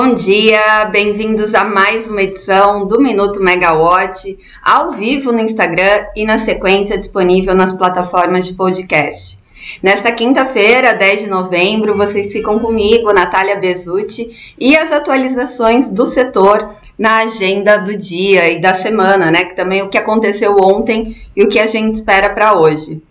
Bom dia, bem-vindos a mais uma edição do Minuto Megawatt, ao vivo no Instagram e na sequência disponível nas plataformas de podcast. Nesta quinta-feira, 10 de novembro, vocês ficam comigo, Natália Bezutti, e as atualizações do setor na agenda do dia e da semana, né? Que também o que aconteceu ontem e o que a gente espera para hoje.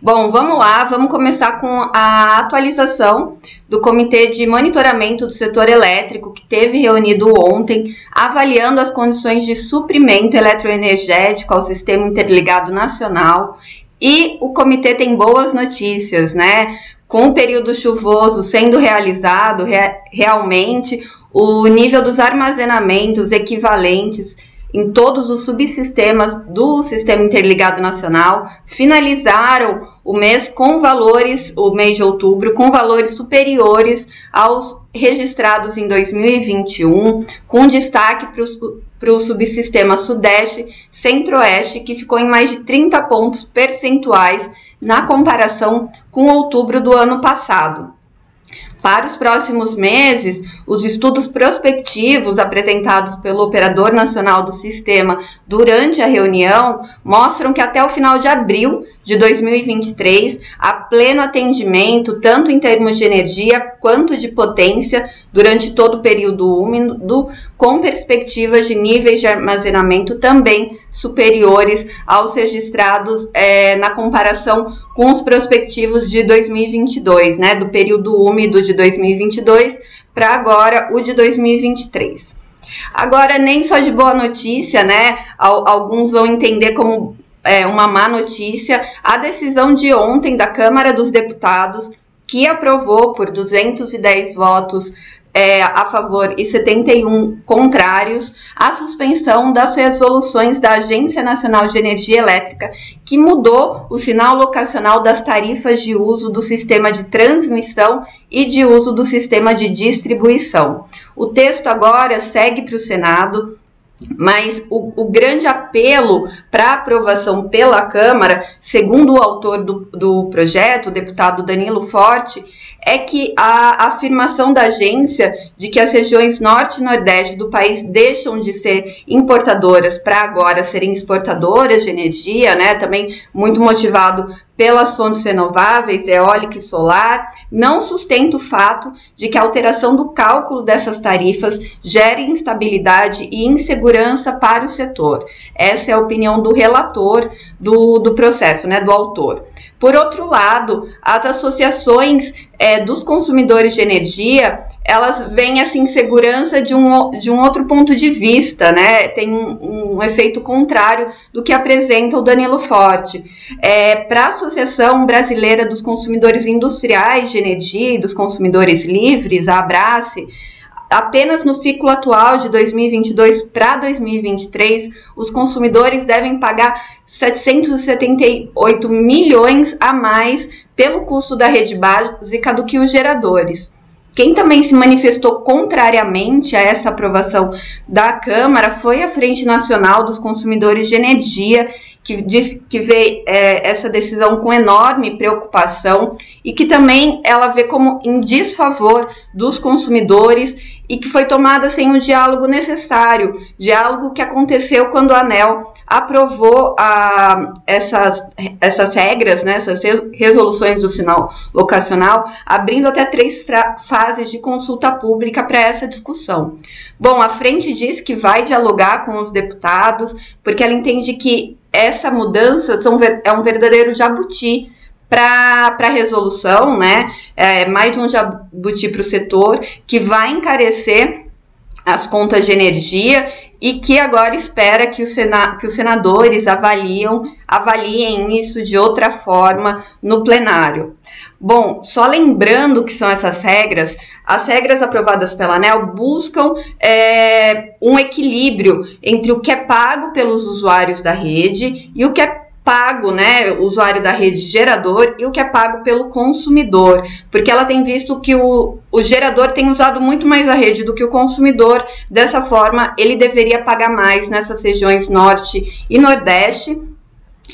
Bom, vamos lá, vamos começar com a atualização do Comitê de Monitoramento do Setor Elétrico, que teve reunido ontem, avaliando as condições de suprimento eletroenergético ao Sistema Interligado Nacional. E o comitê tem boas notícias, né? Com o período chuvoso sendo realizado, re realmente o nível dos armazenamentos equivalentes em todos os subsistemas do Sistema Interligado Nacional finalizaram o mês com valores, o mês de outubro, com valores superiores aos registrados em 2021, com destaque para o subsistema Sudeste Centro-Oeste, que ficou em mais de 30 pontos percentuais na comparação com outubro do ano passado. Para os próximos meses, os estudos prospectivos apresentados pelo Operador Nacional do Sistema durante a reunião mostram que até o final de abril de 2023, há pleno atendimento, tanto em termos de energia quanto de potência, durante todo o período úmido, com perspectivas de níveis de armazenamento também superiores aos registrados é, na comparação com os prospectivos de 2022, né, do período úmido de 2022 para agora o de 2023. Agora, nem só de boa notícia, né? Alguns vão entender como é, uma má notícia a decisão de ontem da Câmara dos Deputados, que aprovou por 210 votos é, a favor e 71 contrários à suspensão das resoluções da Agência Nacional de Energia Elétrica, que mudou o sinal locacional das tarifas de uso do sistema de transmissão e de uso do sistema de distribuição. O texto agora segue para o Senado mas o, o, grande apelo para aprovação pela Câmara, segundo o autor do, do projeto, o deputado Danilo Forte, é que a afirmação da agência de que as regiões norte e nordeste do país deixam de ser importadoras para agora serem exportadoras de energia, né? Também muito motivado pelas fontes renováveis, eólica e solar, não sustenta o fato de que a alteração do cálculo dessas tarifas gere instabilidade e insegurança para o setor. Essa é a opinião do relator do, do processo, né, do autor. Por outro lado, as associações é, dos consumidores de energia, elas veem essa insegurança de um, de um outro ponto de vista, né? Tem um, um efeito contrário do que apresenta o Danilo Forte. É, Para a Associação Brasileira dos Consumidores Industriais de Energia e dos Consumidores Livres, a Abrace, apenas no ciclo atual de 2022 para 2023, os consumidores devem pagar 778 milhões a mais pelo custo da rede básica do que os geradores. Quem também se manifestou contrariamente a essa aprovação da Câmara foi a Frente Nacional dos Consumidores de Energia, que diz que vê é, essa decisão com enorme preocupação e que também ela vê como em desfavor dos consumidores e que foi tomada sem o diálogo necessário, diálogo que aconteceu quando a ANEL aprovou a, essas, essas regras, né, essas resoluções do sinal locacional, abrindo até três fases de consulta pública para essa discussão. Bom, a frente diz que vai dialogar com os deputados, porque ela entende que essa mudança é um verdadeiro jabuti para a resolução, né? É mais um jabuti para o setor que vai encarecer as contas de energia e que agora espera que, Sena, que os senadores avaliam, avaliem isso de outra forma no plenário. Bom, só lembrando que são essas regras, as regras aprovadas pela ANEL buscam é, um equilíbrio entre o que é pago pelos usuários da rede e o que é pago, né, o usuário da rede gerador e o que é pago pelo consumidor, porque ela tem visto que o, o gerador tem usado muito mais a rede do que o consumidor, dessa forma ele deveria pagar mais nessas regiões norte e nordeste,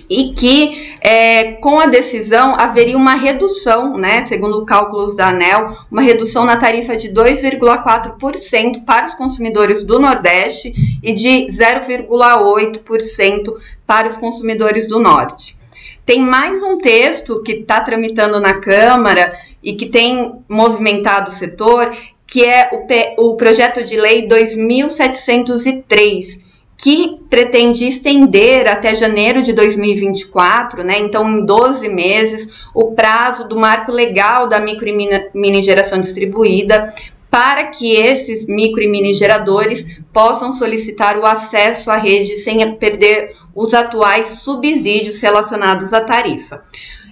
e que é, com a decisão haveria uma redução, né, segundo cálculos da ANEL, uma redução na tarifa de 2,4% para os consumidores do Nordeste e de 0,8% para os consumidores do Norte. Tem mais um texto que está tramitando na Câmara e que tem movimentado o setor, que é o, o projeto de lei 2703 que pretende estender até janeiro de 2024, né? Então, em 12 meses, o prazo do marco legal da micro e mini geração distribuída para que esses micro e mini geradores possam solicitar o acesso à rede sem perder os atuais subsídios relacionados à tarifa.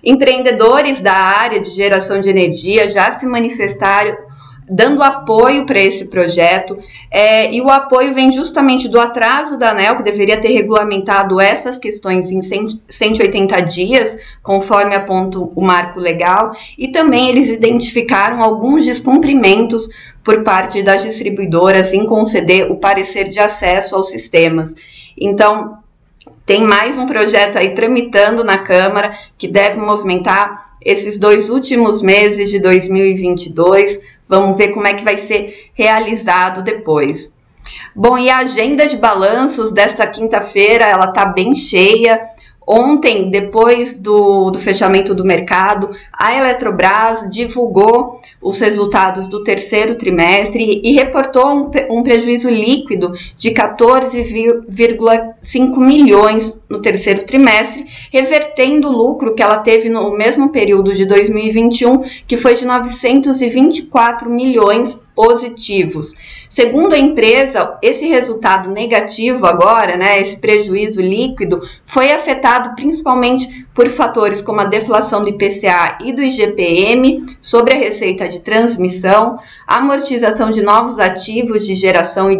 Empreendedores da área de geração de energia já se manifestaram dando apoio para esse projeto, é, e o apoio vem justamente do atraso da ANEL, que deveria ter regulamentado essas questões em 180 dias, conforme aponta o marco legal, e também eles identificaram alguns descumprimentos por parte das distribuidoras em conceder o parecer de acesso aos sistemas. Então, tem mais um projeto aí tramitando na Câmara que deve movimentar esses dois últimos meses de 2022 Vamos ver como é que vai ser realizado depois. Bom, e a agenda de balanços desta quinta-feira, ela tá bem cheia. Ontem, depois do, do fechamento do mercado, a Eletrobras divulgou os resultados do terceiro trimestre e reportou um, um prejuízo líquido de 14,5 milhões no terceiro trimestre, revertendo o lucro que ela teve no mesmo período de 2021, que foi de 924 milhões positivos. Segundo a empresa, esse resultado negativo agora, né, esse prejuízo líquido, foi afetado principalmente por fatores como a deflação do IPCA e do IGPM sobre a receita de transmissão, amortização de novos ativos de geração e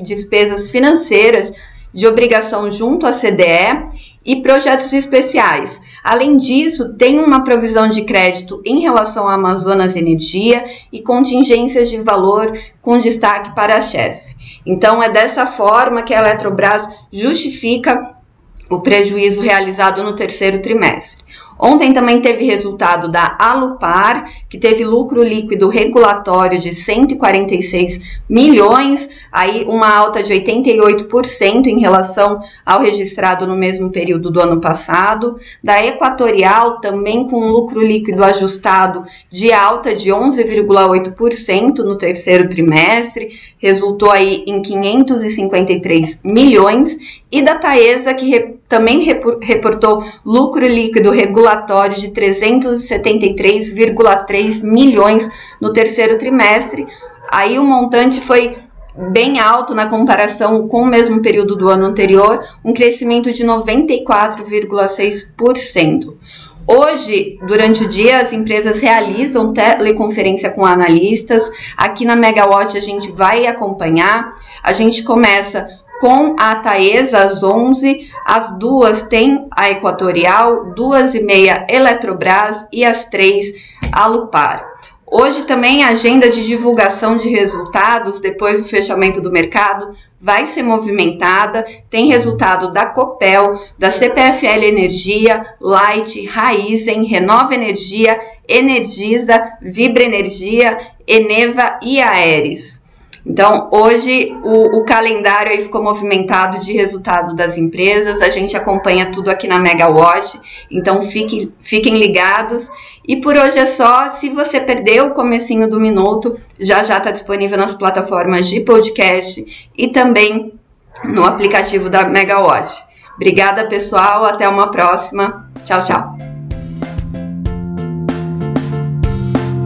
despesas financeiras de obrigação junto à CDE e projetos especiais. Além disso, tem uma provisão de crédito em relação à Amazonas Energia e contingências de valor com destaque para a Chesf. Então, é dessa forma que a Eletrobras justifica o prejuízo realizado no terceiro trimestre. Ontem também teve resultado da Alupar, que teve lucro líquido regulatório de 146 milhões, aí uma alta de 88% em relação ao registrado no mesmo período do ano passado. Da Equatorial, também com lucro líquido ajustado de alta de 11,8% no terceiro trimestre, resultou aí em 553 milhões. E da Taesa, que também reportou lucro líquido regulatório de 373,3 milhões no terceiro trimestre. Aí o montante foi bem alto na comparação com o mesmo período do ano anterior, um crescimento de 94,6%. Hoje, durante o dia, as empresas realizam teleconferência com analistas. Aqui na Megawatt a gente vai acompanhar. A gente começa com a Taesa às 11, às duas tem a Equatorial, duas e meia Eletrobras e às três a Lupar. Hoje também a agenda de divulgação de resultados depois do fechamento do mercado vai ser movimentada. Tem resultado da Copel, da CPFL Energia, Light, Raizen, Renova Energia, Energisa, Vibra Energia, Eneva e Aeres. Então, hoje o, o, calendário aí ficou movimentado de resultado das empresas, a gente acompanha tudo aqui na Megawatt, então fiquem, fiquem ligados. E por hoje é só, se você perdeu o comecinho do minuto, já já está disponível nas plataformas de podcast e também no aplicativo da Megawatt. Obrigada, pessoal, até uma próxima. Tchau, tchau.